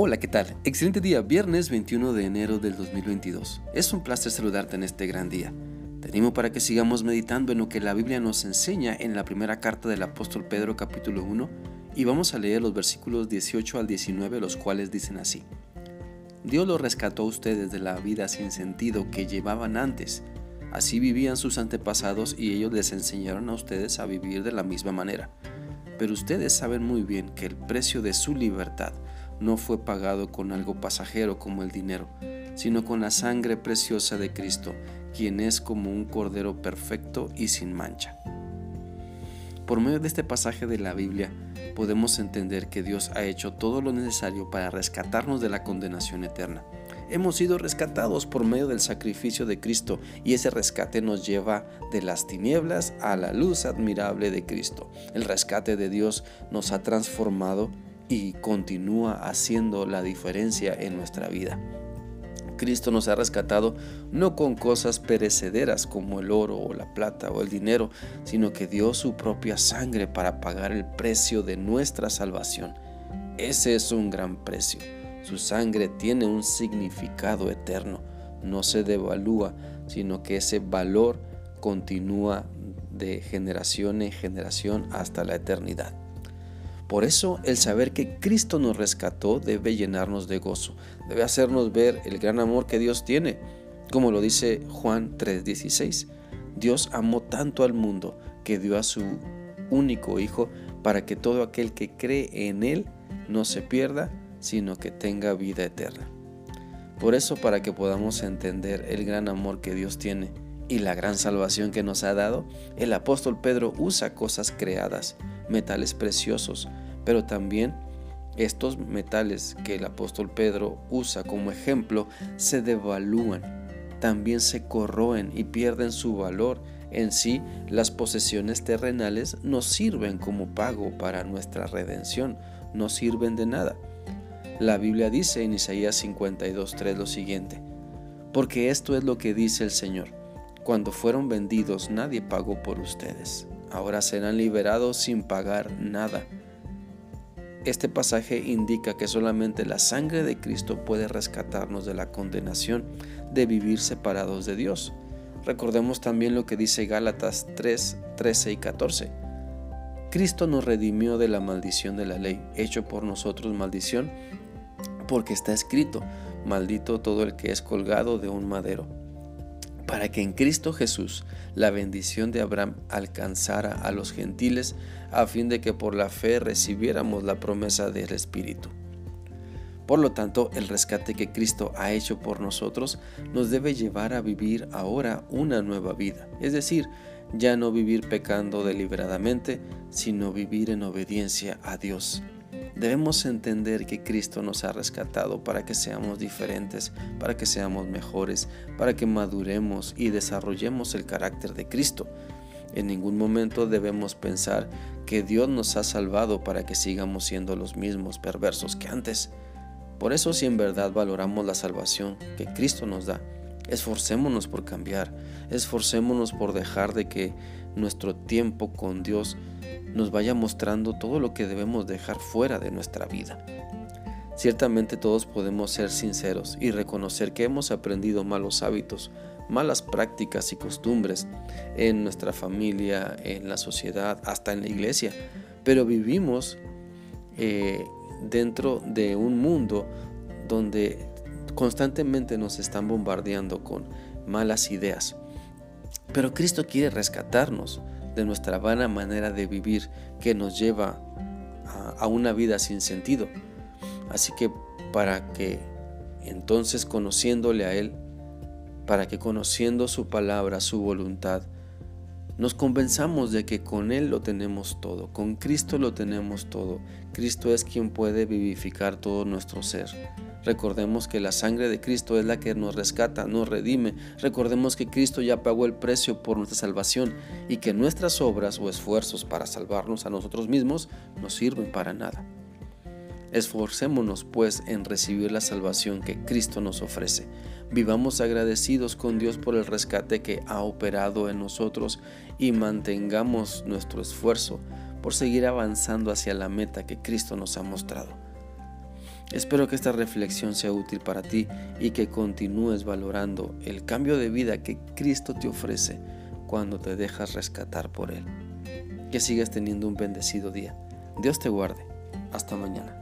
Hola, ¿qué tal? Excelente día, viernes 21 de enero del 2022. Es un placer saludarte en este gran día. Te animo para que sigamos meditando en lo que la Biblia nos enseña en la primera carta del apóstol Pedro capítulo 1 y vamos a leer los versículos 18 al 19 los cuales dicen así. Dios los rescató a ustedes de la vida sin sentido que llevaban antes. Así vivían sus antepasados y ellos les enseñaron a ustedes a vivir de la misma manera. Pero ustedes saben muy bien que el precio de su libertad no fue pagado con algo pasajero como el dinero, sino con la sangre preciosa de Cristo, quien es como un cordero perfecto y sin mancha. Por medio de este pasaje de la Biblia podemos entender que Dios ha hecho todo lo necesario para rescatarnos de la condenación eterna. Hemos sido rescatados por medio del sacrificio de Cristo y ese rescate nos lleva de las tinieblas a la luz admirable de Cristo. El rescate de Dios nos ha transformado y continúa haciendo la diferencia en nuestra vida. Cristo nos ha rescatado no con cosas perecederas como el oro o la plata o el dinero, sino que dio su propia sangre para pagar el precio de nuestra salvación. Ese es un gran precio. Su sangre tiene un significado eterno. No se devalúa, sino que ese valor continúa de generación en generación hasta la eternidad. Por eso el saber que Cristo nos rescató debe llenarnos de gozo, debe hacernos ver el gran amor que Dios tiene, como lo dice Juan 3:16. Dios amó tanto al mundo que dio a su único Hijo para que todo aquel que cree en Él no se pierda, sino que tenga vida eterna. Por eso, para que podamos entender el gran amor que Dios tiene y la gran salvación que nos ha dado, el apóstol Pedro usa cosas creadas, metales preciosos, pero también estos metales que el apóstol Pedro usa como ejemplo se devalúan, también se corroen y pierden su valor. En sí, las posesiones terrenales no sirven como pago para nuestra redención, no sirven de nada. La Biblia dice en Isaías 52.3 lo siguiente, porque esto es lo que dice el Señor, cuando fueron vendidos nadie pagó por ustedes ahora serán liberados sin pagar nada. Este pasaje indica que solamente la sangre de Cristo puede rescatarnos de la condenación de vivir separados de Dios. Recordemos también lo que dice Gálatas 3, 13 y 14. Cristo nos redimió de la maldición de la ley, hecho por nosotros maldición, porque está escrito, maldito todo el que es colgado de un madero para que en Cristo Jesús la bendición de Abraham alcanzara a los gentiles, a fin de que por la fe recibiéramos la promesa del Espíritu. Por lo tanto, el rescate que Cristo ha hecho por nosotros nos debe llevar a vivir ahora una nueva vida, es decir, ya no vivir pecando deliberadamente, sino vivir en obediencia a Dios. Debemos entender que Cristo nos ha rescatado para que seamos diferentes, para que seamos mejores, para que maduremos y desarrollemos el carácter de Cristo. En ningún momento debemos pensar que Dios nos ha salvado para que sigamos siendo los mismos perversos que antes. Por eso si en verdad valoramos la salvación que Cristo nos da, esforcémonos por cambiar, esforcémonos por dejar de que nuestro tiempo con Dios nos vaya mostrando todo lo que debemos dejar fuera de nuestra vida. Ciertamente todos podemos ser sinceros y reconocer que hemos aprendido malos hábitos, malas prácticas y costumbres en nuestra familia, en la sociedad, hasta en la iglesia, pero vivimos eh, dentro de un mundo donde constantemente nos están bombardeando con malas ideas. Pero Cristo quiere rescatarnos de nuestra vana manera de vivir que nos lleva a, una vida sin sentido. Así que para que entonces conociéndole a Él, para que conociendo su palabra, su voluntad, nos convenzamos de que con Él lo tenemos todo, con Cristo lo tenemos todo. Cristo es quien puede vivificar todo nuestro ser. Recordemos que la sangre de Cristo es la que nos rescata, nos redime. Recordemos que Cristo ya pagó el precio por nuestra salvación y que nuestras obras o esfuerzos para salvarnos a nosotros mismos no sirven para nada. Esforcémonos pues en recibir la salvación que Cristo nos ofrece. Vivamos agradecidos con Dios por el rescate que ha operado en nosotros y mantengamos nuestro esfuerzo por seguir avanzando hacia la meta que Cristo nos ha mostrado. Espero que esta reflexión sea útil para ti y que continúes valorando el cambio de vida que Cristo te ofrece cuando te dejas rescatar por Él. Que sigas teniendo un bendecido día. Dios te guarde. Hasta mañana.